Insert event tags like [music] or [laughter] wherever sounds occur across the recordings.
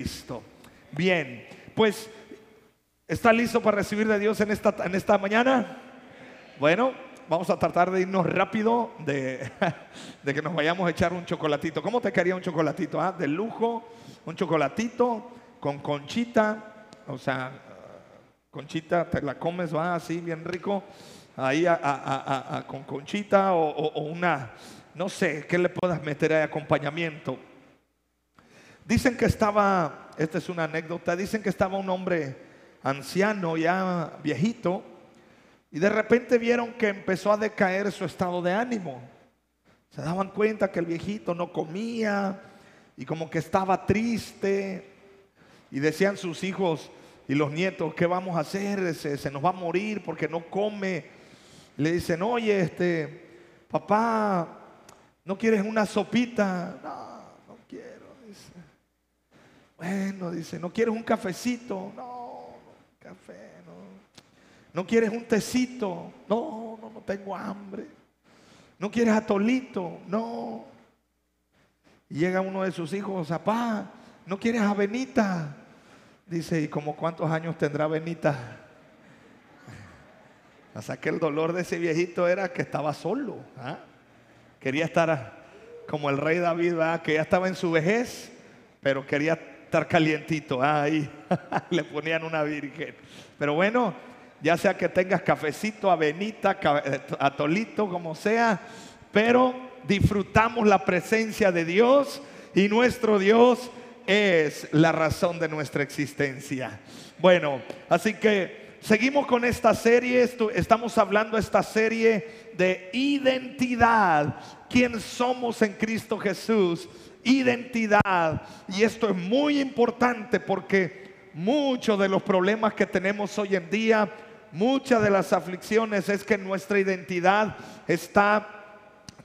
Cristo. Bien, pues, ¿está listo para recibir de Dios en esta, en esta mañana? Bueno, vamos a tratar de irnos rápido, de, [laughs] de que nos vayamos a echar un chocolatito. ¿Cómo te quería un chocolatito? Ah? De lujo, un chocolatito con conchita, o sea, conchita, te la comes, va así, bien rico, ahí con conchita o, o una, no sé, ¿qué le puedas meter de acompañamiento? Dicen que estaba, esta es una anécdota, dicen que estaba un hombre anciano, ya viejito, y de repente vieron que empezó a decaer su estado de ánimo. Se daban cuenta que el viejito no comía y como que estaba triste. Y decían sus hijos y los nietos, ¿qué vamos a hacer? Se, nos va a morir porque no come. Le dicen, oye, este, papá, ¿no quieres una sopita? No, bueno, dice, ¿no quieres un cafecito? No, café, no. ¿No quieres un tecito? No, no, no tengo hambre. ¿No quieres atolito? No. Y llega uno de sus hijos, papá, ¿no quieres avenita? Dice, ¿y como cuántos años tendrá Benita? [laughs] O sea que el dolor de ese viejito era que estaba solo. ¿ah? Quería estar como el rey David, que ya estaba en su vejez, pero quería estar calientito. Ahí [laughs] le ponían una virgen. Pero bueno, ya sea que tengas cafecito, avenita, eh, atolito, como sea, pero disfrutamos la presencia de Dios y nuestro Dios es la razón de nuestra existencia. Bueno, así que seguimos con esta serie, estamos hablando esta serie de identidad, quién somos en Cristo Jesús identidad. Y esto es muy importante porque muchos de los problemas que tenemos hoy en día, muchas de las aflicciones es que nuestra identidad está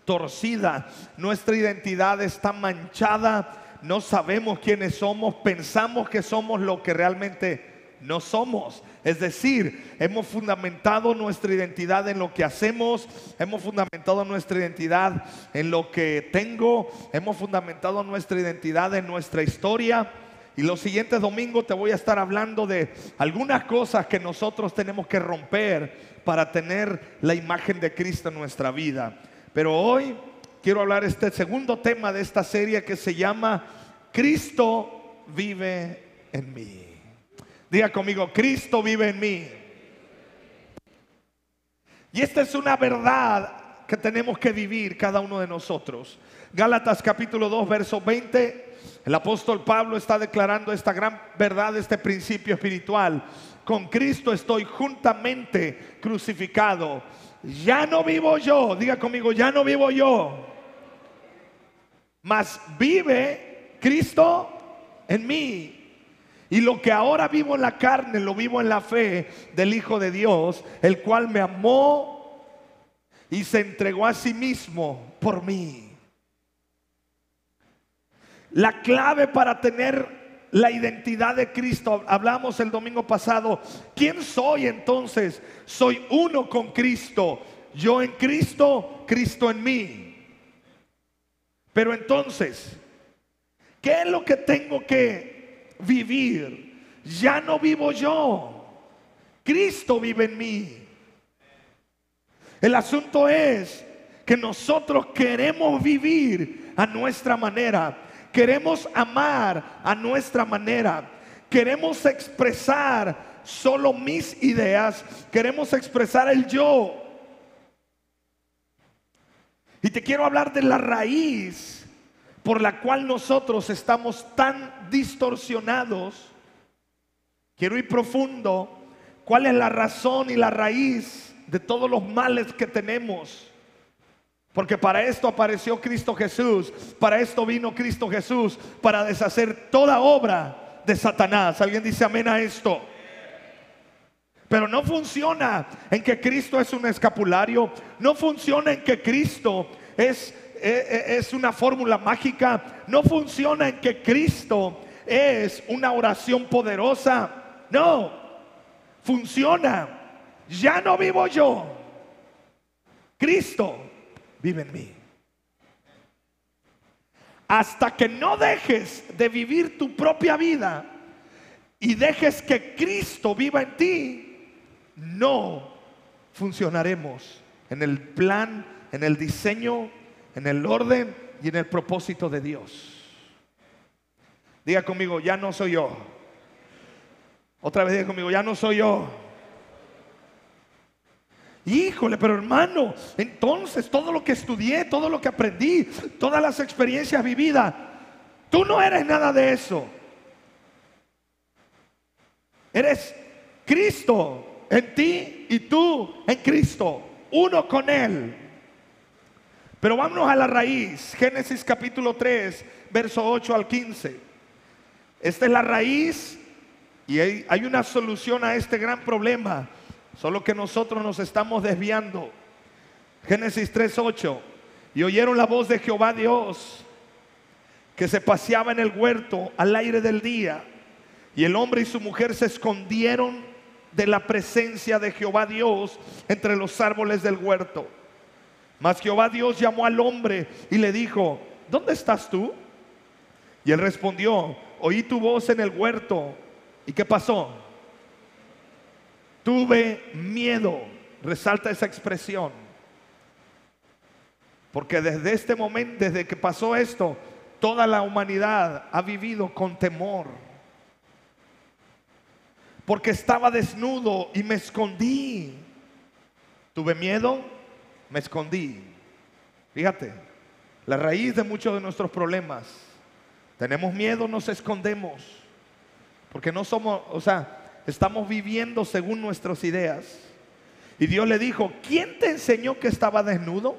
torcida, nuestra identidad está manchada, no sabemos quiénes somos, pensamos que somos lo que realmente no somos. Es decir, hemos fundamentado nuestra identidad en lo que hacemos, hemos fundamentado nuestra identidad en lo que tengo, hemos fundamentado nuestra identidad en nuestra historia. Y los siguientes domingos te voy a estar hablando de algunas cosas que nosotros tenemos que romper para tener la imagen de Cristo en nuestra vida. Pero hoy quiero hablar este segundo tema de esta serie que se llama Cristo vive en mí. Diga conmigo, Cristo vive en mí. Y esta es una verdad que tenemos que vivir cada uno de nosotros. Gálatas capítulo 2, verso 20. El apóstol Pablo está declarando esta gran verdad, este principio espiritual. Con Cristo estoy juntamente crucificado. Ya no vivo yo, diga conmigo, ya no vivo yo. Mas vive Cristo en mí. Y lo que ahora vivo en la carne, lo vivo en la fe del Hijo de Dios, el cual me amó y se entregó a sí mismo por mí. La clave para tener la identidad de Cristo, hablamos el domingo pasado, ¿quién soy entonces? Soy uno con Cristo, yo en Cristo, Cristo en mí. Pero entonces, ¿qué es lo que tengo que vivir. Ya no vivo yo. Cristo vive en mí. El asunto es que nosotros queremos vivir a nuestra manera. Queremos amar a nuestra manera. Queremos expresar solo mis ideas. Queremos expresar el yo. Y te quiero hablar de la raíz por la cual nosotros estamos tan distorsionados. Quiero ir profundo. ¿Cuál es la razón y la raíz de todos los males que tenemos? Porque para esto apareció Cristo Jesús, para esto vino Cristo Jesús, para deshacer toda obra de Satanás. ¿Alguien dice amén a esto? Pero no funciona en que Cristo es un escapulario, no funciona en que Cristo es es una fórmula mágica, no funciona en que Cristo es una oración poderosa. No, funciona. Ya no vivo yo. Cristo vive en mí. hasta que no dejes de vivir tu propia vida y dejes que Cristo viva en ti, no funcionaremos en el plan, en el diseño, en el orden y en el propósito de Dios. Diga conmigo, ya no soy yo. Otra vez diga conmigo, ya no soy yo. Híjole, pero hermano, entonces todo lo que estudié, todo lo que aprendí, todas las experiencias vividas, tú no eres nada de eso. Eres Cristo en ti y tú en Cristo, uno con Él. Pero vámonos a la raíz, Génesis capítulo 3, verso 8 al 15. Esta es la raíz y hay, hay una solución a este gran problema. Solo que nosotros nos estamos desviando. Génesis 3:8. Y oyeron la voz de Jehová Dios que se paseaba en el huerto al aire del día. Y el hombre y su mujer se escondieron de la presencia de Jehová Dios entre los árboles del huerto. Mas Jehová Dios llamó al hombre y le dijo, ¿dónde estás tú? Y él respondió, oí tu voz en el huerto. ¿Y qué pasó? Tuve miedo. Resalta esa expresión. Porque desde este momento, desde que pasó esto, toda la humanidad ha vivido con temor. Porque estaba desnudo y me escondí. Tuve miedo, me escondí. Fíjate, la raíz de muchos de nuestros problemas. Tenemos miedo, nos escondemos. Porque no somos, o sea, estamos viviendo según nuestras ideas. Y Dios le dijo, ¿quién te enseñó que estaba desnudo?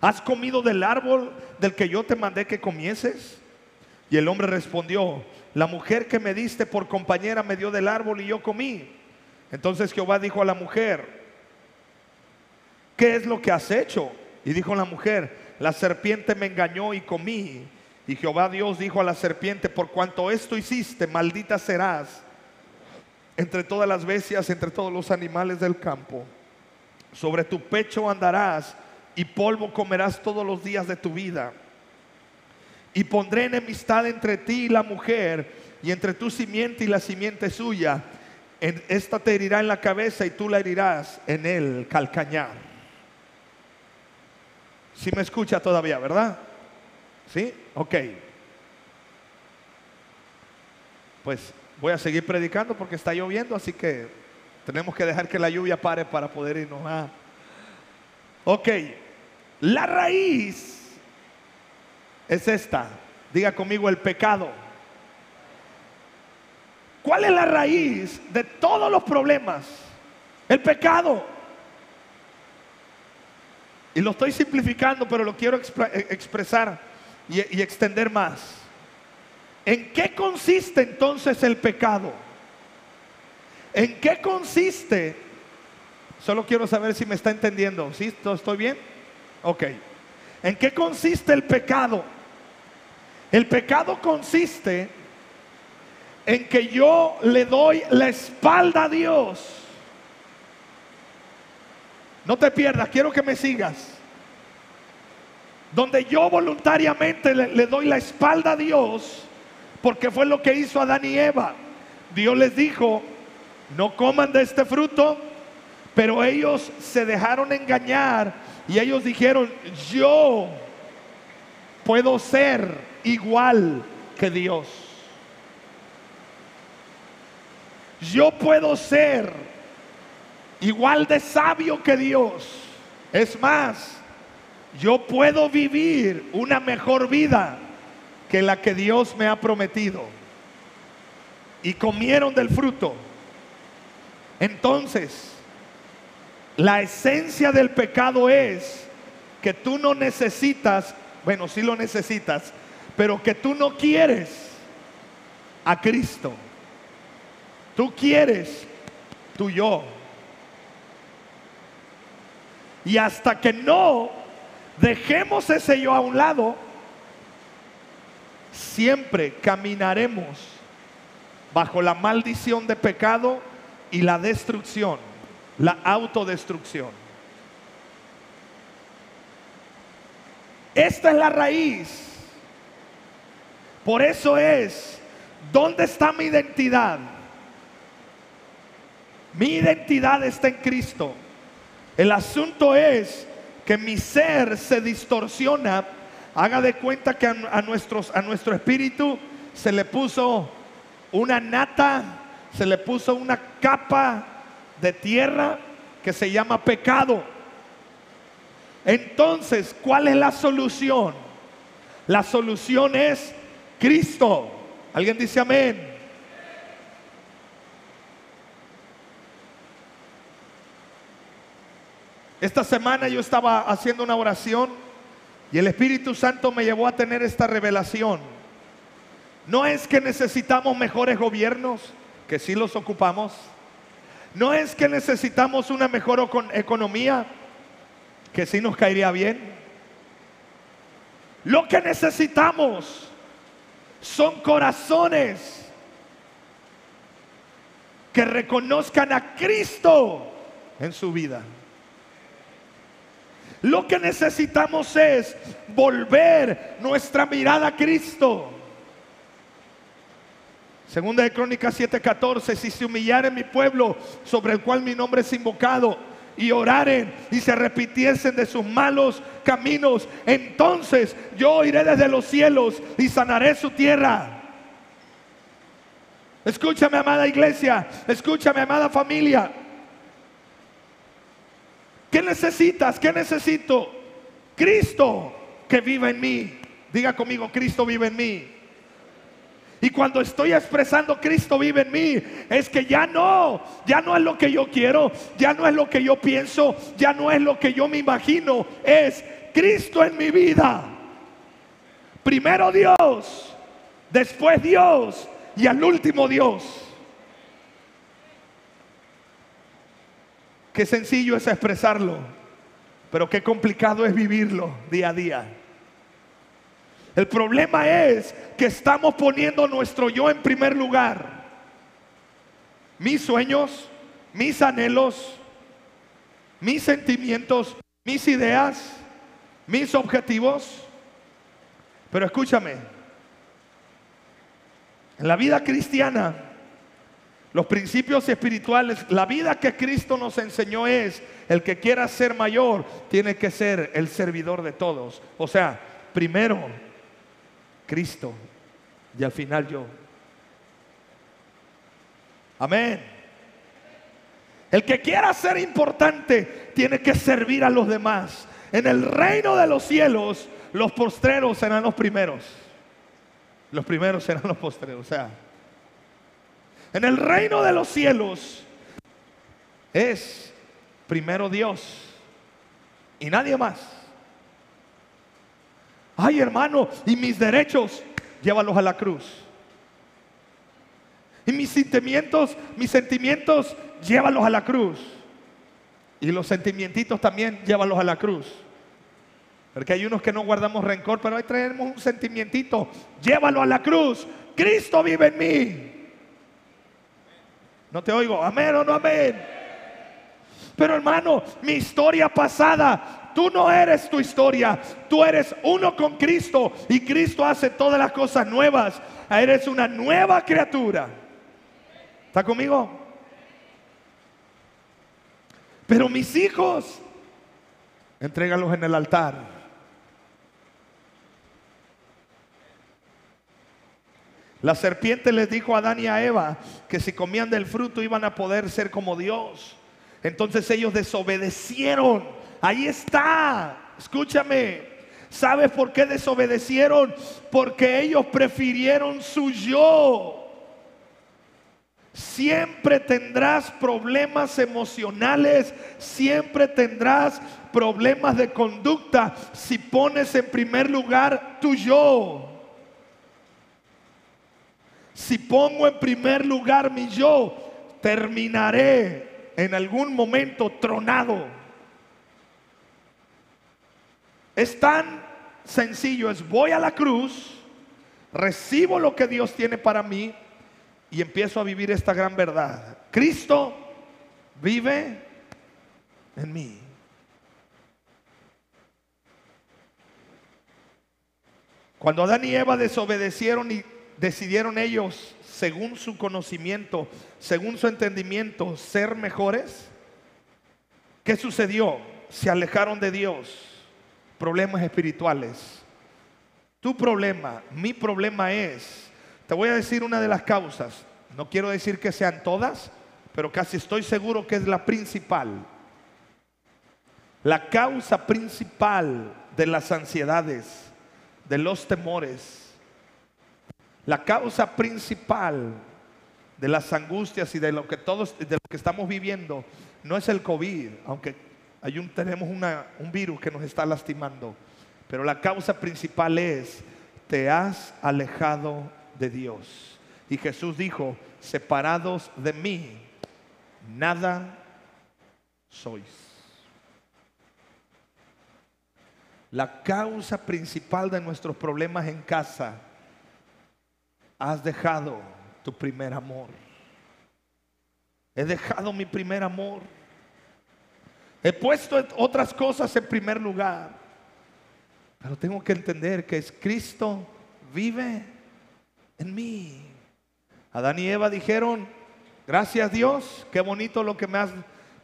¿Has comido del árbol del que yo te mandé que comieses? Y el hombre respondió, la mujer que me diste por compañera me dio del árbol y yo comí. Entonces Jehová dijo a la mujer, ¿qué es lo que has hecho? Y dijo la mujer, la serpiente me engañó y comí. Y Jehová Dios dijo a la serpiente, por cuanto esto hiciste, maldita serás entre todas las bestias, entre todos los animales del campo. Sobre tu pecho andarás y polvo comerás todos los días de tu vida. Y pondré enemistad entre ti y la mujer, y entre tu simiente y la simiente suya. Esta te herirá en la cabeza y tú la herirás en el calcañar. Si me escucha todavía, ¿verdad? ¿Sí? Ok. Pues Voy a seguir predicando porque está lloviendo, así que tenemos que dejar que la lluvia pare para poder irnos. a Ok, la raíz es esta. Diga conmigo el pecado. ¿Cuál es la raíz de todos los problemas? El pecado. Y lo estoy simplificando, pero lo quiero eh, expresar y, extender más. ¿En qué consiste entonces el pecado? ¿En qué consiste? Solo quiero saber si me está entendiendo. ¿Sí? ¿Estoy bien? Ok. ¿En qué consiste el pecado? El pecado consiste en que yo le doy la espalda a Dios. No te pierdas, quiero que me sigas. Donde yo voluntariamente le, doy la espalda a Dios porque fue lo que hizo Adán y Eva. Dios les dijo, no coman de este fruto, pero ellos se dejaron engañar y ellos dijeron, yo puedo ser igual que Dios. Yo puedo ser igual de sabio que Dios. Es más, yo puedo vivir una mejor vida que la que Dios me ha prometido. Y comieron del fruto. Entonces, la esencia del pecado es que tú no necesitas, bueno, sí lo necesitas, pero que tú no quieres a Cristo. Tú quieres tu yo. Y hasta que no dejemos ese yo a un lado, siempre caminaremos bajo la maldición de pecado y la destrucción, la autodestrucción. Esta es la raíz Por eso es, ¿dónde está mi identidad? Mi identidad está en Cristo. El asunto es que mi ser se distorsiona. Haga de cuenta que a, nuestro espíritu se le puso una nata, se le puso una capa de tierra que se llama pecado. Entonces, ¿cuál es la solución? La solución es Cristo. ¿Alguien dice amén? Esta semana yo estaba haciendo una oración y el Espíritu Santo me llevó a tener esta revelación. No es que necesitamos mejores gobiernos, que sí los ocupamos. No es que necesitamos una mejor economía, que sí nos caería bien. Lo que necesitamos son corazones que reconozcan a Cristo en su vida. Lo que necesitamos es volver nuestra mirada a Cristo. Segunda de Crónicas 7:14, si se humillaren mi pueblo sobre el cual mi nombre es invocado y oraren y se repitiesen de sus malos caminos, entonces yo iré desde los cielos y sanaré su tierra. Escúchame, amada iglesia, escúchame, amada familia. ¿Qué necesitas? ¿Qué necesito? Cristo que vive en mí. Diga conmigo, Cristo vive en mí. Y cuando estoy expresando Cristo vive en mí, es que ya no, ya no es lo que yo quiero, ya no es lo que yo pienso, ya no es lo que yo me imagino, es Cristo en mi vida. Primero Dios, después Dios y al último Dios. Qué sencillo es expresarlo, pero qué complicado es vivirlo día a día. El problema es que estamos poniendo nuestro yo en primer lugar. Mis sueños, mis anhelos, mis sentimientos, mis ideas, mis objetivos. Pero escúchame, en la vida cristiana los principios espirituales, la vida que Cristo nos enseñó es, el que quiera ser mayor tiene que ser el servidor de todos. O sea, primero Cristo y al final yo. Amén. El que quiera ser importante tiene que servir a los demás. En el reino de los cielos, los postreros serán los primeros. Los primeros serán los postreros. O sea, en el reino de los cielos es primero Dios y nadie más. Ay, hermano, y mis derechos, llévalos a la cruz. Y mis sentimientos, mis sentimientos, llévalos a la cruz. Y los sentimientos también, llévalos a la cruz. Porque hay unos que no guardamos rencor, pero ahí traemos un sentimientito, llévalo a la cruz. Cristo vive en mí. No te oigo, amén o no amén. Pero hermano, mi historia pasada, tú no eres tu historia, tú eres uno con Cristo y Cristo hace todas las cosas nuevas. Eres una nueva criatura. ¿Está conmigo? Pero mis hijos, entrégalos en el altar. La serpiente les dijo a Adán y a Eva que si comían del fruto iban a poder ser como Dios. Entonces ellos desobedecieron. Ahí está. Escúchame. ¿Sabes por qué desobedecieron? Porque ellos prefirieron su yo. Siempre tendrás problemas emocionales, siempre tendrás problemas de conducta si pones en primer lugar tu yo. Si pongo en primer lugar mi yo, terminaré en algún momento tronado. Es tan sencillo, es voy a la cruz, recibo lo que Dios tiene para mí y empiezo a vivir esta gran verdad. Cristo vive en mí. Cuando Adán y Eva desobedecieron y decidieron ellos, según su conocimiento, según su entendimiento, ser mejores, ¿qué sucedió? Se alejaron de Dios. Problemas espirituales. Tu problema, mi problema es, te voy a decir una de las causas, no quiero decir que sean todas, pero casi estoy seguro que es la principal. La causa principal de las ansiedades, de los temores, la causa principal de las angustias y de lo que todos, de lo que estamos viviendo, no es el COVID, aunque hay un, tenemos un virus que nos está lastimando, pero la causa principal es, te has alejado de Dios. Y Jesús dijo, separados de mí, nada sois. La causa principal de nuestros problemas en casa, has dejado tu primer amor. He dejado mi primer amor. He puesto otras cosas en primer lugar. Pero tengo que entender que es Cristo vive en mí. Adán y Eva dijeron, gracias Dios, qué bonito lo que me has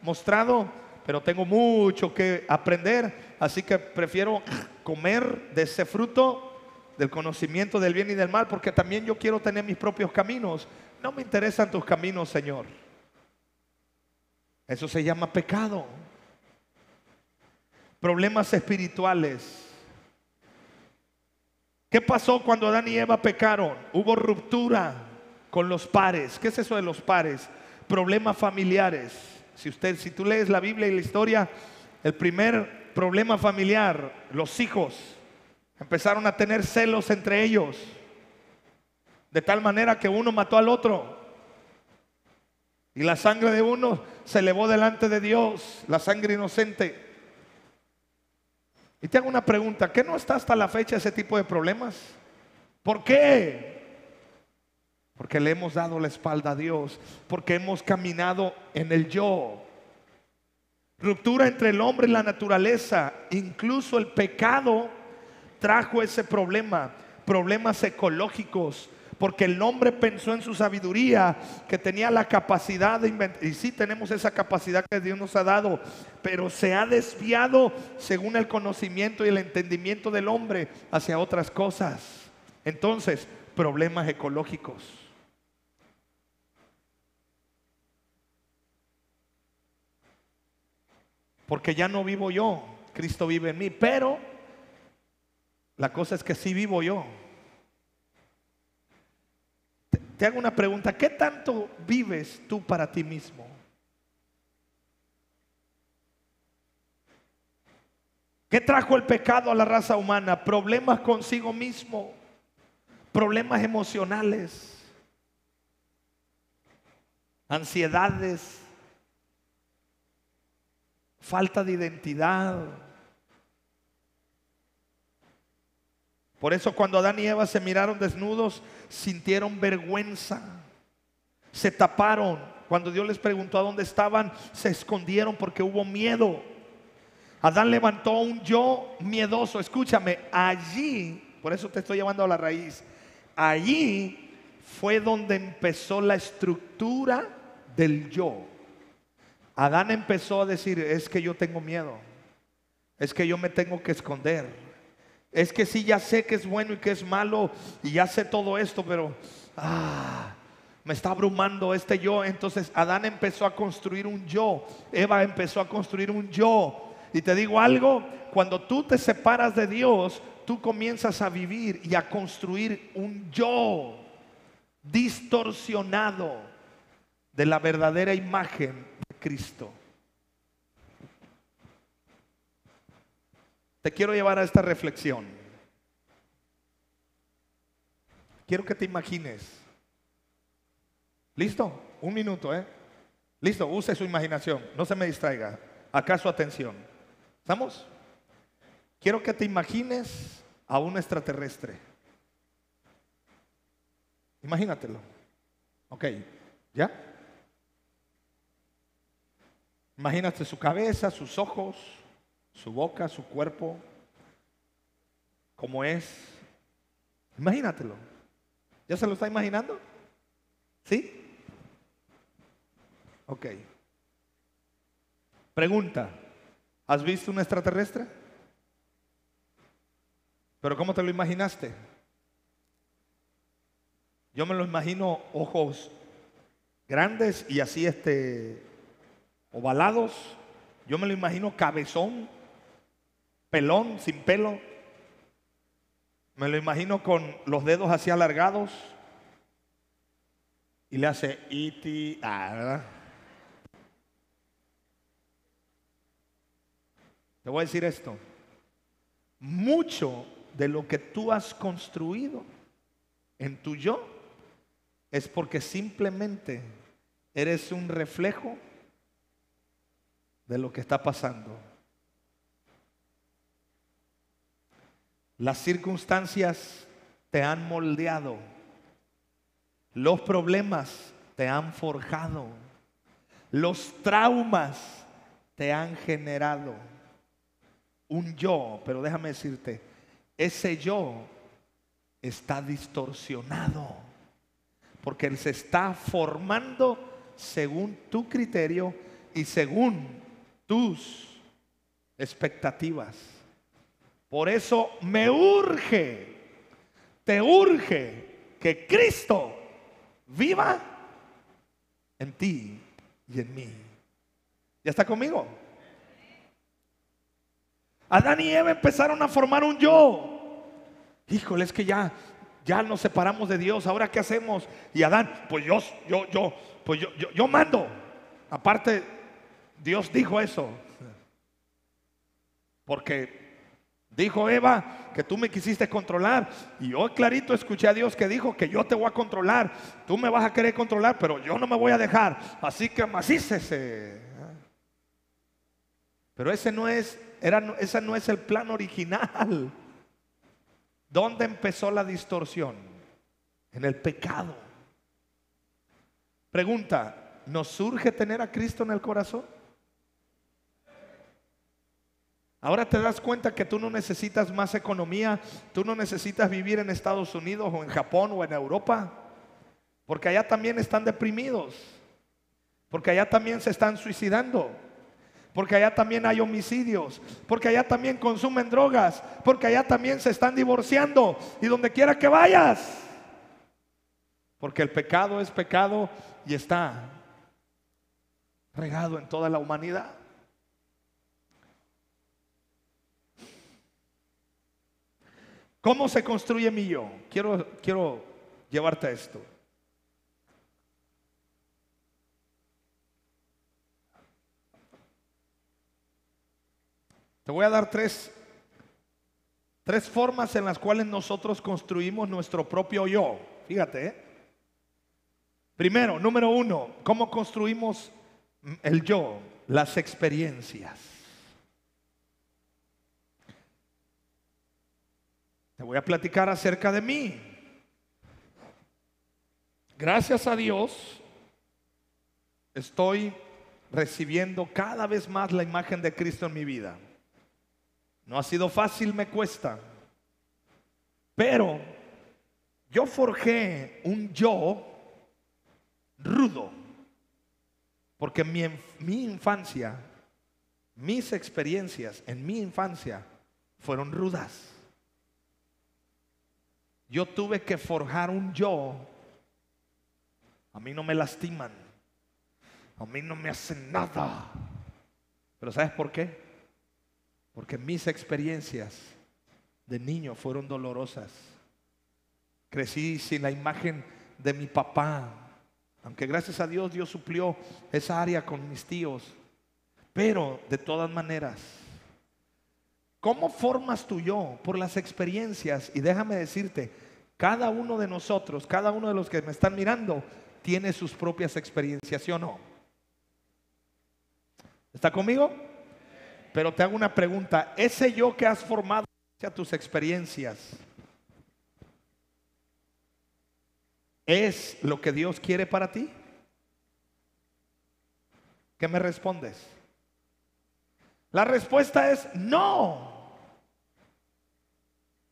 mostrado, pero tengo mucho que aprender, así que prefiero comer de ese fruto del conocimiento del bien y del mal, porque también yo quiero tener mis propios caminos. No me interesan tus caminos, Señor. Eso se llama pecado. Problemas espirituales. ¿Qué pasó cuando Adán y Eva pecaron? Hubo ruptura con los pares. ¿Qué es eso de los pares? Problemas familiares. Si usted, si tú lees la Biblia y la historia, el primer problema familiar, los hijos empezaron a tener celos entre ellos, de tal manera que uno mató al otro. Y la sangre de uno se elevó delante de Dios, la sangre inocente. Y te hago una pregunta, ¿qué no está hasta la fecha ese tipo de problemas? ¿Por qué? Porque le hemos dado la espalda a Dios, porque hemos caminado en el yo. Ruptura entre el hombre y la naturaleza, incluso el pecado trajo ese problema, problemas ecológicos, porque el hombre pensó en su sabiduría que tenía la capacidad de inventar, y sí tenemos esa capacidad que Dios nos ha dado, pero se ha desviado según el conocimiento y el entendimiento del hombre hacia otras cosas. Entonces, problemas ecológicos. Porque ya no vivo yo, Cristo vive en mí, pero la cosa es que sí vivo yo. Te, hago una pregunta, ¿qué tanto vives tú para ti mismo? ¿Qué trajo el pecado a la raza humana? Problemas consigo mismo, problemas emocionales, ansiedades, falta de identidad. Por eso cuando Adán y Eva se miraron desnudos, sintieron vergüenza, se taparon. Cuando Dios les preguntó a dónde estaban, se escondieron porque hubo miedo. Adán levantó un yo miedoso. Escúchame, allí, por eso te estoy llevando a la raíz, allí fue donde empezó la estructura del yo. Adán empezó a decir, es que yo tengo miedo, es que yo me tengo que esconder, es que sí, ya sé que es bueno y que es malo y ya sé todo esto, pero ah, me está abrumando este yo. Entonces Adán empezó a construir un yo, Eva empezó a construir un yo. Y te digo algo, cuando tú te separas de Dios, tú comienzas a vivir y a construir un yo distorsionado de la verdadera imagen Cristo. Te quiero llevar a esta reflexión. Quiero que te imagines. ¿Listo? Un minuto, ¿eh? Listo, use su imaginación, no se me distraiga. Acá su atención. ¿Estamos? Quiero que te imagines a un extraterrestre. Imagínatelo. Ok, ¿ya? Imagínate su cabeza, sus ojos, su boca, su cuerpo, cómo es. Imagínatelo. ¿Ya se lo está imaginando? ¿Sí? Ok. Pregunta, ¿has visto un extraterrestre? ¿Pero cómo te lo imaginaste? Yo me lo imagino ojos grandes y así este ovalados. Yo me lo imagino cabezón, pelón, sin pelo. Me lo imagino con los dedos así alargados. Y le hace iti, ah. Te voy a decir esto. Mucho de lo que tú has construido en tu yo es porque simplemente eres un reflejo de lo que está pasando. Las circunstancias te han moldeado. Los problemas te han forjado. Los traumas te han generado un yo, pero déjame decirte, ese yo está distorsionado, porque él se está formando según tu criterio y según tus expectativas. Por eso me urge, te urge que Cristo viva en ti y en mí. ¿Ya está conmigo? Adán y Eva empezaron a formar un yo. Híjole, es que ya, ya nos separamos de Dios. Ahora qué hacemos? Y Adán, pues yo, yo, yo, pues yo, yo, yo mando. Aparte, Dios dijo eso. Porque dijo Eva que tú me quisiste controlar. Y yo clarito escuché a Dios que dijo que yo te voy a controlar. Tú me vas a querer controlar, pero yo no me voy a dejar. Así que macícese. Pero ese no es era, ese no es el plan original. ¿Dónde empezó la distorsión? En el pecado. Pregunta, ¿nos surge tener a Cristo en el corazón? Ahora te das cuenta que tú no necesitas más economía, tú no necesitas vivir en Estados Unidos o en Japón o en Europa, porque allá también están deprimidos, porque allá también se están suicidando porque allá también hay homicidios, porque allá también consumen drogas, porque allá también se están divorciando y donde quiera que vayas. Porque el pecado es pecado y está regado en toda la humanidad. ¿Cómo se construye mi yo? Quiero, quiero llevarte a esto. Te voy a dar tres, tres formas en las cuales nosotros construimos nuestro propio yo. Fíjate. ¿eh? Primero, número uno, ¿cómo construimos el yo? Las experiencias. Te voy a platicar acerca de mí. Gracias a Dios, estoy recibiendo cada vez más la imagen de Cristo en mi vida. No ha sido fácil, me cuesta. Pero yo forjé un yo rudo. Porque mi, mi infancia, mis experiencias en mi infancia fueron rudas. Yo tuve que forjar un yo. A mí no me lastiman. A mí no me hacen nada. Pero ¿sabes por qué? Porque mis experiencias de niño fueron dolorosas. Crecí sin la imagen de mi papá, aunque gracias a Dios Dios suplió esa área con mis tíos. Pero de todas maneras, ¿cómo formas tu yo? Por las experiencias. Y déjame decirte, cada uno de nosotros, cada uno de los que me están mirando, tiene sus propias experiencias, ¿sí o no? ¿Está conmigo? Pero te hago una pregunta, ese yo que has formado a tus experiencias, ¿es lo que Dios quiere para ti? ¿Qué me respondes? La respuesta es no.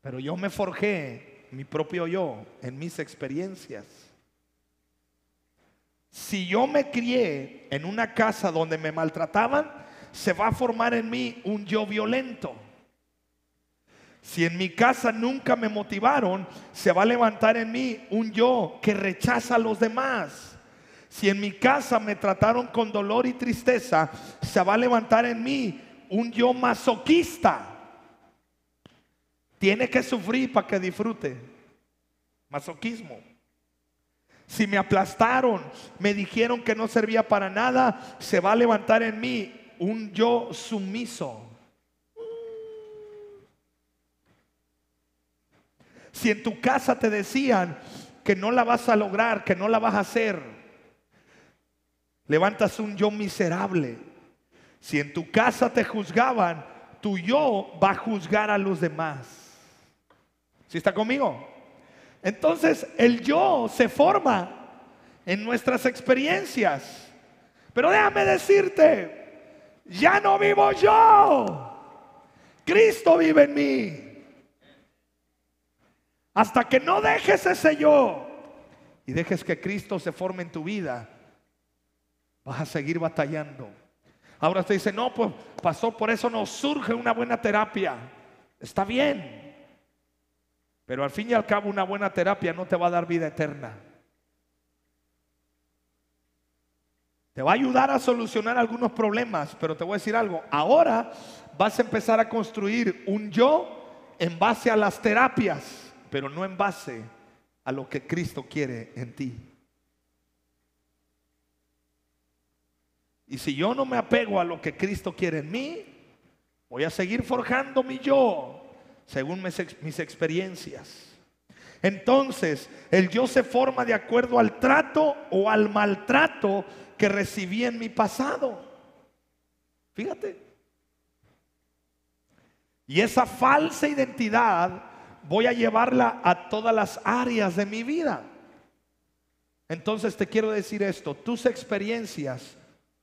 Pero yo me forjé mi propio yo, en mis experiencias. Si yo me crié en una casa donde me maltrataban, se va a formar en mí un yo violento. Si en mi casa nunca me motivaron, se va a levantar en mí un yo que rechaza a los demás. Si en mi casa me trataron con dolor y tristeza, se va a levantar en mí un yo masoquista. Tiene que sufrir para que disfrute. Masoquismo. Si me aplastaron, me dijeron que no servía para nada, se va a levantar en mí un yo sumiso. Si en tu casa te decían que no la vas a lograr, que no la vas a hacer, levantas un yo miserable. Si en tu casa te juzgaban, tu yo va a juzgar a los demás. ¿Sí está conmigo? Entonces el yo se forma en nuestras experiencias. Pero déjame decirte, ya no vivo yo. Cristo vive en mí. Hasta que no dejes ese yo y dejes que Cristo se forme en tu vida, vas a seguir batallando. Ahora usted dice, no, pues pasó, por eso nos surge una buena terapia. Está bien. Pero al fin y al cabo una buena terapia no te va a dar vida eterna. Te va a ayudar a solucionar algunos problemas, pero te voy a decir algo. Ahora vas a empezar a construir un yo en base a las terapias, pero no en base a lo que Cristo quiere en ti. Y si yo no me apego a lo que Cristo quiere en mí, voy a seguir forjando mi yo según mis, experiencias. Entonces, el yo se forma de acuerdo al trato o al maltrato que recibí en mi pasado. Fíjate. Y esa falsa identidad voy a llevarla a todas las áreas de mi vida. Entonces te quiero decir esto, tus experiencias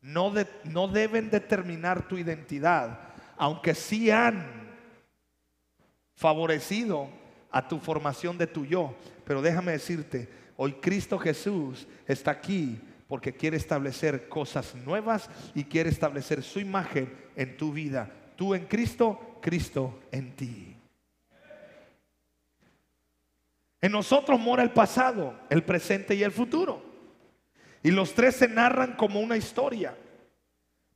no, no deben determinar tu identidad, aunque sí han favorecido a tu formación de tu yo. Pero déjame decirte, hoy Cristo Jesús está aquí porque quiere establecer cosas nuevas y quiere establecer su imagen en tu vida. Tú en Cristo, Cristo en ti. En nosotros mora el pasado, el presente y el futuro. Y los tres se narran como una historia.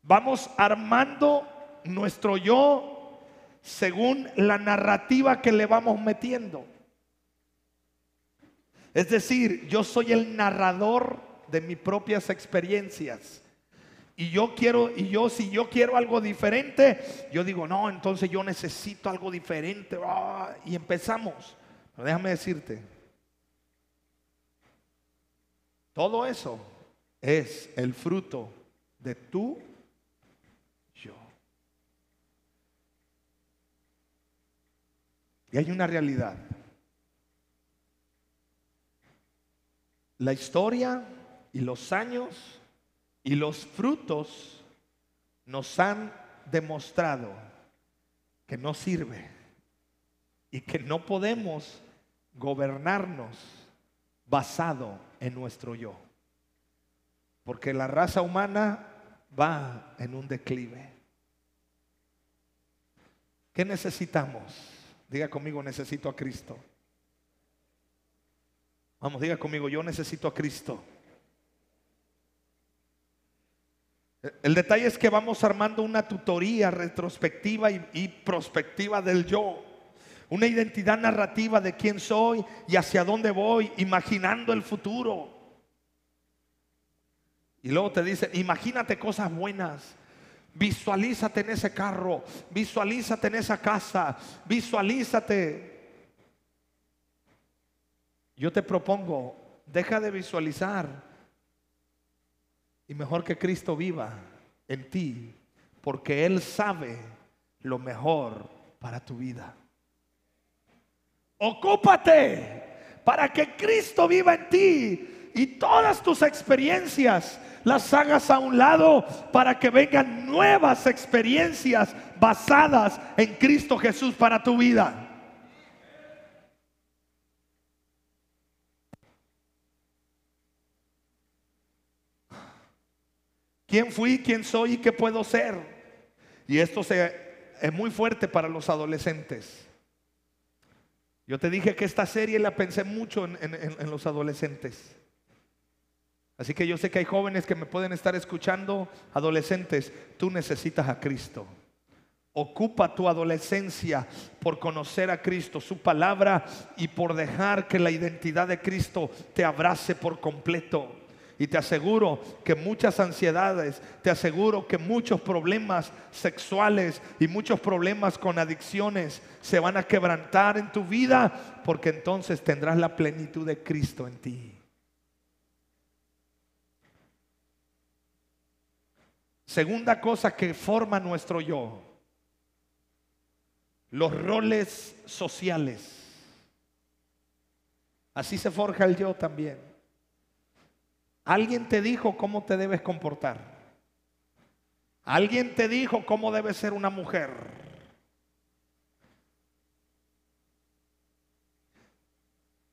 Vamos armando nuestro yo según la narrativa que le vamos metiendo. Es decir, yo soy el narrador de mis propias experiencias. Y yo quiero, y yo, si yo quiero algo diferente, yo digo, no, entonces yo necesito algo diferente. Ah, y empezamos. Pero déjame decirte, todo eso es el fruto de tu Y hay una realidad. La historia y los años y los frutos nos han demostrado que no sirve y que no podemos gobernarnos basado en nuestro yo. Porque la raza humana va en un declive. ¿Qué necesitamos? Diga conmigo, necesito a Cristo. Vamos, diga conmigo, yo necesito a Cristo. El detalle es que vamos armando una tutoría retrospectiva y, prospectiva del yo. Una identidad narrativa de quién soy y hacia dónde voy, imaginando el futuro. Y luego te dicen, imagínate cosas buenas. Visualízate en ese carro, visualízate en esa casa, visualízate. Yo te propongo, deja de visualizar y mejor que Cristo viva en ti, porque Él sabe lo mejor para tu vida. Ocúpate para que Cristo viva en ti y todas tus experiencias las hagas a un lado para que vengan nuevas experiencias basadas en Cristo Jesús para tu vida. ¿Quién fui? ¿Quién soy? ¿Y qué puedo ser? Y esto se, es muy fuerte para los adolescentes. Yo te dije que esta serie la pensé mucho en, en los adolescentes. Así que yo sé que hay jóvenes que me pueden estar escuchando, adolescentes, tú necesitas a Cristo. Ocupa tu adolescencia por conocer a Cristo, su palabra y por dejar que la identidad de Cristo te abrace por completo. Y te aseguro que muchas ansiedades, te aseguro que muchos problemas sexuales y muchos problemas con adicciones se van a quebrantar en tu vida porque entonces tendrás la plenitud de Cristo en ti. Segunda cosa que forma nuestro yo, los roles sociales. Así se forja el yo también. Alguien te dijo cómo te debes comportar. Alguien te dijo cómo debes ser una mujer.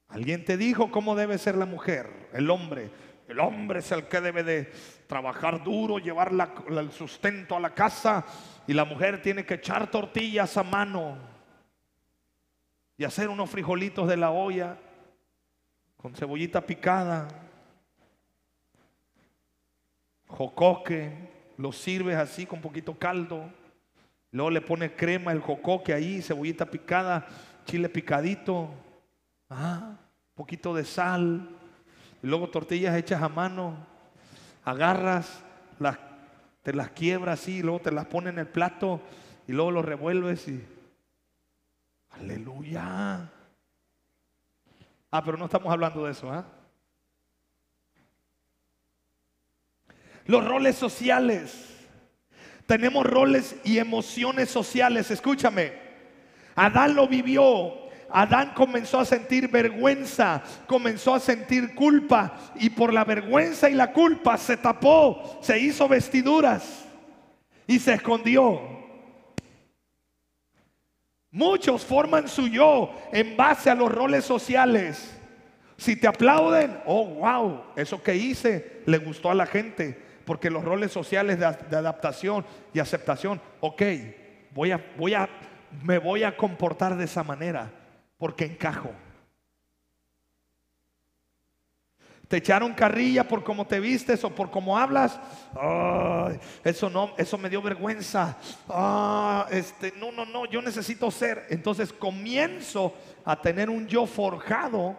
Alguien te dijo cómo debe ser la mujer, el hombre. El hombre es el que debe de trabajar duro, llevar el sustento a la casa y la mujer tiene que echar tortillas a mano y hacer unos frijolitos de la olla con cebollita picada, jocoque, lo sirves así con poquito caldo, luego le pones crema, el jocoque ahí, cebollita picada, chile picadito, ah, poquito de sal, y luego tortillas hechas a mano, agarras, las, te las quiebras así, y luego te las pones en el plato y luego lo revuelves y aleluya. Ah, pero no estamos hablando de eso, ¿ah? Los roles sociales. Tenemos roles y emociones sociales. Escúchame. Adán lo vivió Adán comenzó a sentir vergüenza, comenzó a sentir culpa y por la vergüenza y la culpa se tapó, se hizo vestiduras y se escondió. Muchos forman su yo en base a los roles sociales. Si te aplauden, oh, wow, eso que hice le gustó a la gente, porque los roles sociales de, adaptación y aceptación, ok, voy a, voy a, me voy a comportar de esa manera porque encajo. Te echaron carrilla por cómo te vistes o por cómo hablas. eso no, eso me dio vergüenza. Ah, este, no, no, no, yo necesito ser. Entonces comienzo a tener un yo forjado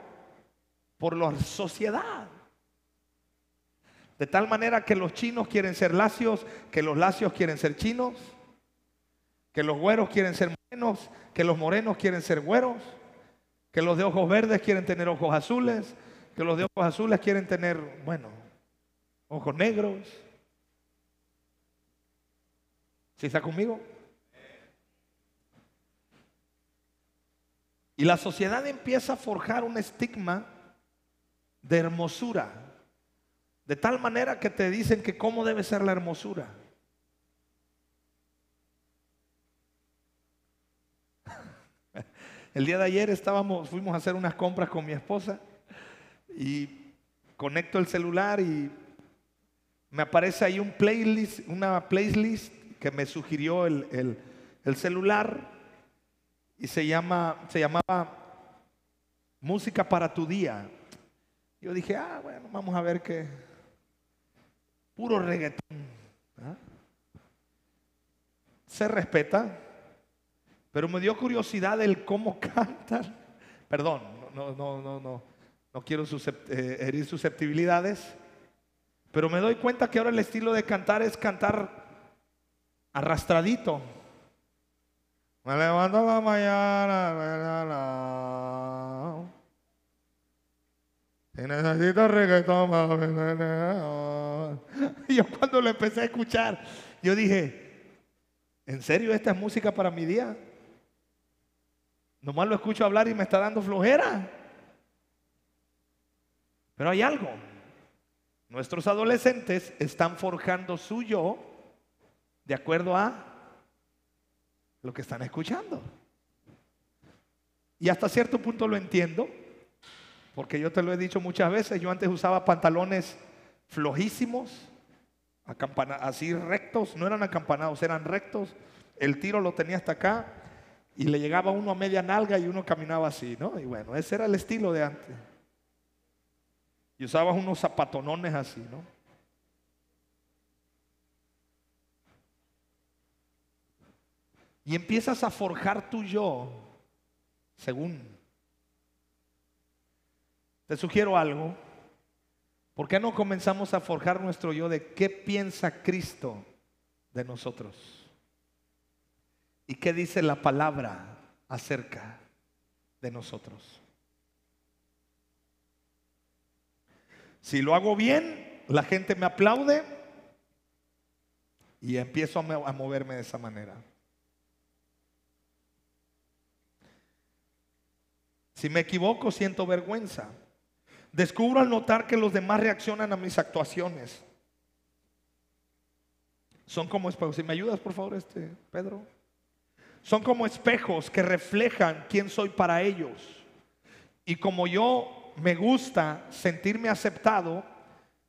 por la sociedad. De tal manera que los chinos quieren ser lacios, que los lacios quieren ser chinos, que los güeros quieren ser morenos, que los morenos quieren ser güeros que los de ojos verdes quieren tener ojos azules, que los de ojos azules quieren tener, bueno, ojos negros. ¿Sí está conmigo? Y la sociedad empieza a forjar un estigma de hermosura, de tal manera que te dicen que cómo debe ser la hermosura. El día de ayer estábamos, fuimos a hacer unas compras con mi esposa y conecto el celular y me aparece ahí un playlist, una playlist que me sugirió el, celular y se llama, se llamaba Música para tu día. Yo dije, ah, bueno, vamos a ver qué. Puro reggaetón. ¿ah? Se respeta, pero me dio curiosidad el cómo [laughs] cantan. Perdón, no, no, no, no, no quiero eh, herir susceptibilidades. Pero me doy cuenta que ahora el estilo de cantar es cantar arrastradito. Me levanto la mañana. Y necesito reggaetón. [laughs] Yo cuando lo empecé a escuchar, yo dije, ¿en serio esta es música para mi día? Nomás lo escucho hablar y me está dando flojera. Pero hay algo. Nuestros adolescentes están forjando su yo de acuerdo a lo que están escuchando. Y hasta cierto punto lo entiendo, porque yo te lo he dicho muchas veces, yo antes usaba pantalones flojísimos, así rectos, no eran acampanados, eran rectos. El tiro lo tenía hasta acá y le llegaba uno a media nalga y uno caminaba así, ¿no? Y bueno, ese era el estilo de antes. Y usabas unos zapatonones así, ¿no? Y empiezas a forjar tu yo según. Te sugiero algo. ¿Por qué no comenzamos a forjar nuestro yo de qué piensa Cristo de nosotros? ¿Y qué dice la palabra acerca de nosotros? Si lo hago bien, la gente me aplaude y empiezo a mo- a moverme de esa manera. Si me equivoco, siento vergüenza. Descubro al notar que los demás reaccionan a mis actuaciones. Son como. Si me ayudas, por favor, este Pedro. Son como espejos que reflejan quién soy para ellos. Y como yo me gusta sentirme aceptado,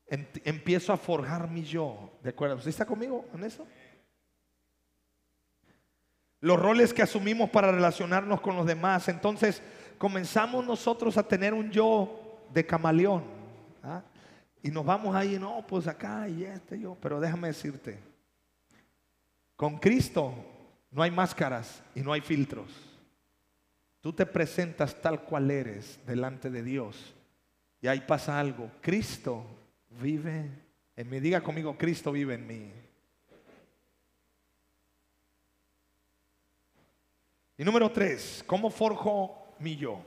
empiezo a forjar mi yo. ¿De acuerdo? ¿Usted está conmigo en eso? Los roles que asumimos para relacionarnos con los demás. Entonces comenzamos nosotros a tener un yo de camaleón. ¿ah? Y nos vamos ahí, no, pues acá y este yo. Pero déjame decirte, con Cristo no hay máscaras y no hay filtros. Tú te presentas tal cual eres delante de Dios. Y ahí pasa algo. Cristo vive en mí. Diga conmigo, Cristo vive en mí. Y número tres, ¿cómo forjo mi yo?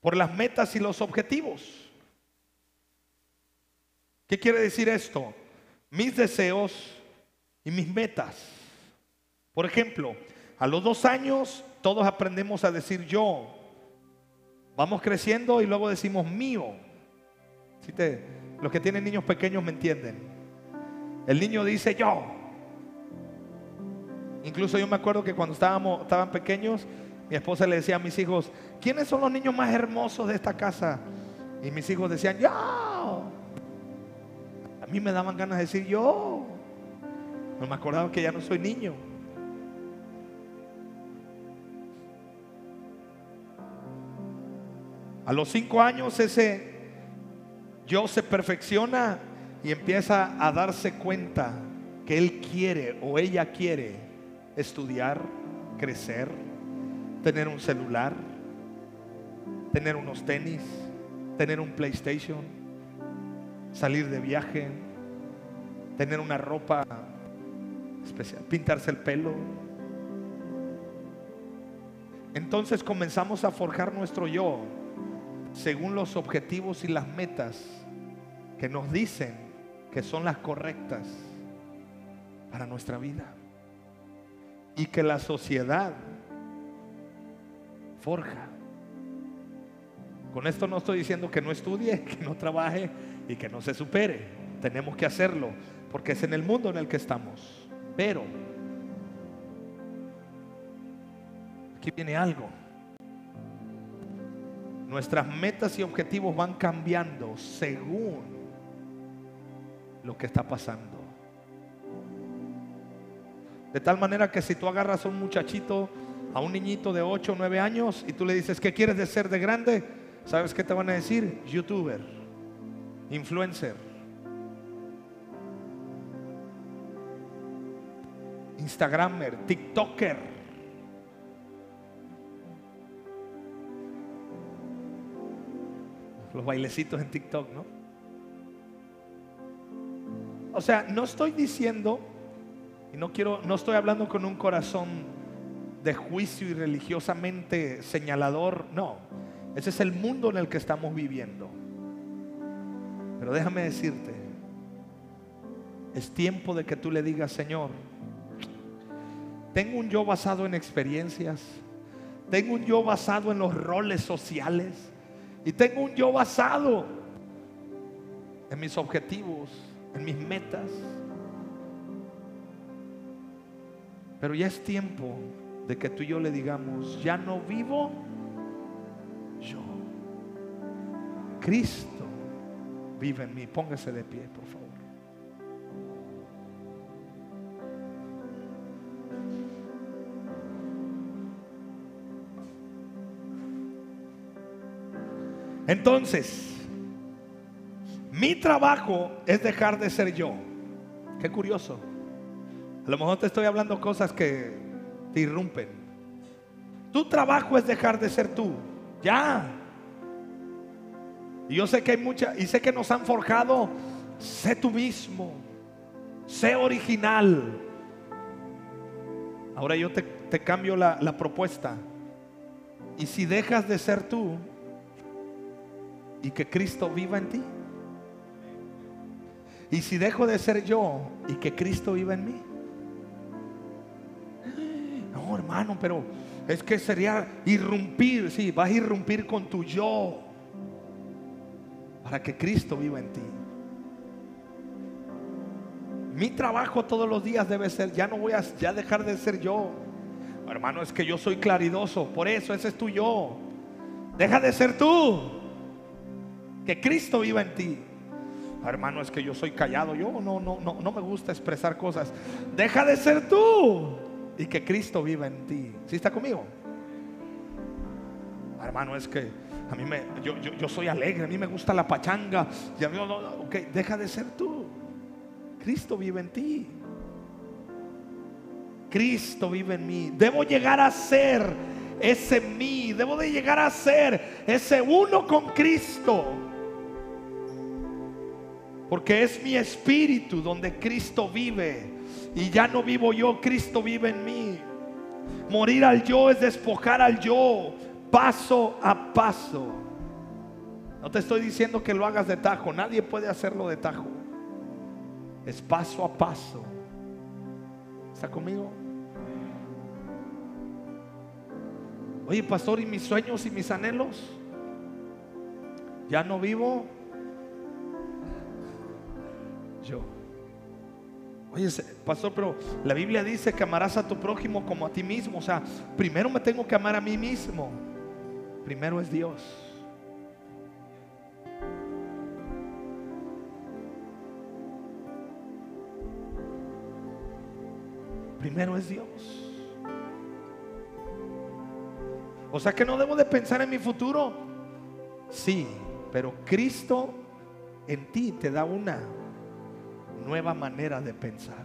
Por las metas y los objetivos. ¿Qué quiere decir esto? Mis deseos y mis metas. Por ejemplo, a los dos años todos aprendemos a decir yo. Vamos creciendo y luego decimos mío. Si te- los que tienen niños pequeños me entienden. El niño dice yo. Incluso yo me acuerdo que cuando estábamos, estaban pequeños, mi esposa le decía a mis hijos, ¿quiénes son los niños más hermosos de esta casa? Y mis hijos decían, yo. A mí me daban ganas de decir yo. No me acordaba que ya no soy niño. A los cinco años ese yo se perfecciona y empieza a darse cuenta que él quiere o ella quiere estudiar, crecer, tener un celular, tener unos tenis, tener un PlayStation, salir de viaje, tener una ropa especial, pintarse el pelo. Entonces comenzamos a forjar nuestro yo según los objetivos y las metas que nos dicen que son las correctas para nuestra vida. Y que la sociedad forja. Con esto no estoy diciendo que no estudie, [laughs] que no trabaje y que no se supere. Tenemos que hacerlo porque es en el mundo en el que estamos. Pero aquí viene algo. Nuestras metas y objetivos van cambiando según lo que está pasando. De tal manera que si tú agarras a un muchachito, a un niñito de 8 o 9 años y tú le dices, ¿qué quieres de ser de grande? ¿Sabes qué te van a decir? Youtuber, influencer, Instagramer, TikToker. Los bailecitos en TikTok, ¿no? O sea, no estoy diciendo, y no quiero, no estoy hablando con un corazón de juicio y religiosamente señalador, no. Ese es el mundo en el que estamos viviendo. Pero déjame decirte, es tiempo de que tú le digas, Señor, tengo un yo basado en experiencias, tengo un yo basado en los roles sociales y tengo un yo basado en mis objetivos, en mis metas. Pero ya es tiempo de que tú y yo le digamos, ya no vivo yo. Cristo vive en mí. Póngase de pie, por favor. Entonces, mi trabajo es dejar de ser yo. Qué curioso. A lo mejor te estoy hablando cosas que te irrumpen. Tu trabajo es dejar de ser tú. Ya. Y yo sé que hay mucha, y sé que nos han forjado, sé tú mismo, sé original. Ahora yo te, cambio la propuesta. Y si dejas de ser tú y que Cristo viva en ti. Y si dejo de ser yo y que Cristo viva en mí. No, hermano, pero es que sería irrumpir, sí, vas a irrumpir con tu yo para que Cristo viva en ti. Mi trabajo todos los días debe ser, ya no voy a ya dejar de ser yo. Hermano, es que yo soy claridoso, por eso ese es tu yo. Deja de ser tú. Que Cristo viva en ti. Hermano, es que yo soy callado, yo no no no no me gusta expresar cosas. Deja de ser tú y que Cristo viva en ti. ¿Sí está conmigo? Hermano, es que a mí me, yo, yo, yo soy alegre, a mí me gusta la pachanga. Ya, no, no, ok, deja de ser tú. Cristo vive en ti. Cristo vive en mí. Debo llegar a ser ese mí. Debo de llegar a ser ese uno con Cristo. Porque es mi espíritu donde Cristo vive. Y ya no vivo yo, Cristo vive en mí. Morir al yo es despojar al yo, paso a paso. No te estoy diciendo que lo hagas de tajo, nadie puede hacerlo de tajo. Es paso a paso. ¿Está conmigo? Oye, pastor, ¿y mis sueños y mis anhelos? Ya no vivo yo. Oye, pastor, pero la Biblia dice que amarás a tu prójimo como a ti mismo. O sea, primero me tengo que amar a mí mismo. Primero es Dios. Primero es Dios. O sea que no debo de pensar en mi futuro. Sí, pero Cristo en ti te da una nueva manera de pensar.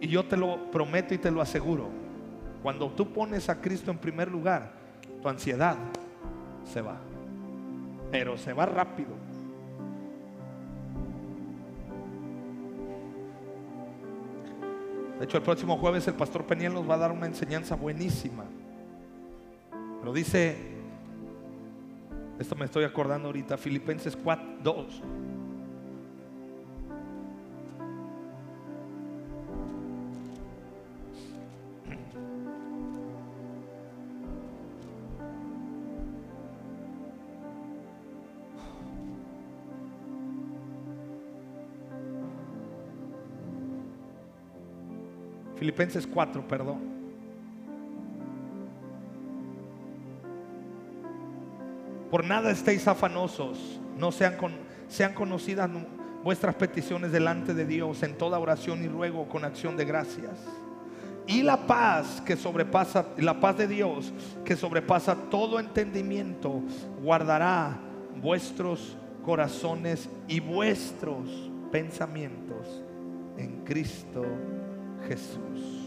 Y yo te lo prometo y te lo aseguro. Cuando tú pones a Cristo en primer lugar, tu ansiedad se va. Pero se va rápido. De hecho, el próximo jueves el pastor Peniel nos va a dar una enseñanza buenísima. Pero dice, esto me estoy acordando ahorita, Filipenses 4, 2. Filipenses 4, perdón. Por nada estéis afanosos, no sean, con, sean conocidas vuestras peticiones delante de Dios en toda oración y ruego con acción de gracias. Y la paz que sobrepasa, la paz de Dios que sobrepasa todo entendimiento, guardará vuestros corazones y vuestros pensamientos en Cristo Jesús.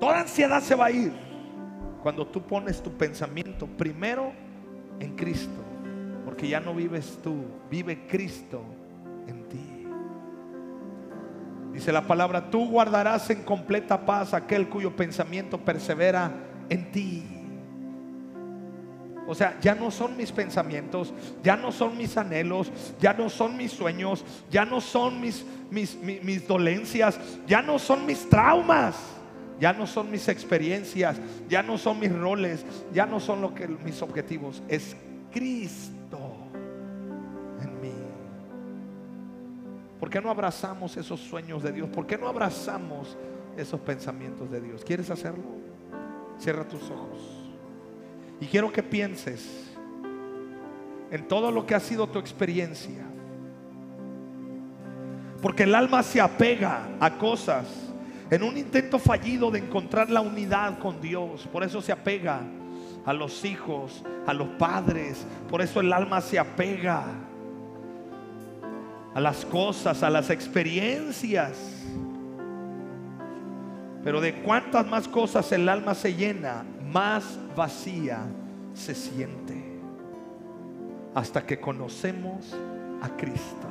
Toda ansiedad se va a ir cuando tú pones tu pensamiento primero en Cristo, porque ya no vives tú, vive Cristo en ti. Dice la palabra, tú guardarás en completa paz aquel cuyo pensamiento persevera en ti. O sea, ya no son mis pensamientos, ya no son mis anhelos, ya no son mis sueños, ya no son mis, mis, dolencias, ya no son mis traumas, ya no son mis experiencias, ya no son mis roles, ya no son lo que, mis objetivos. Es Cristo en mí. ¿Por qué no abrazamos esos sueños de Dios? ¿Por qué no abrazamos esos pensamientos de Dios? ¿Quieres hacerlo? Cierra tus ojos. Y quiero que pienses en todo lo que ha sido tu experiencia. Porque el alma se apega a cosas en un intento fallido de encontrar la unidad con Dios. Por eso se apega a los hijos, a los padres. Por eso el alma se apega a las cosas, a las experiencias. Pero de cuántas más cosas el alma se llena, más vacía se siente. Hasta que conocemos a Cristo.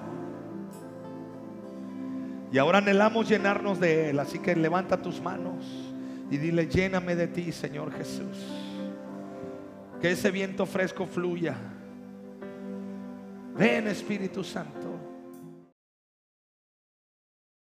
Y ahora anhelamos llenarnos de Él. Así que levanta tus manos y dile, lléname de ti, Señor Jesús. Que ese viento fresco fluya. Ven Espíritu Santo.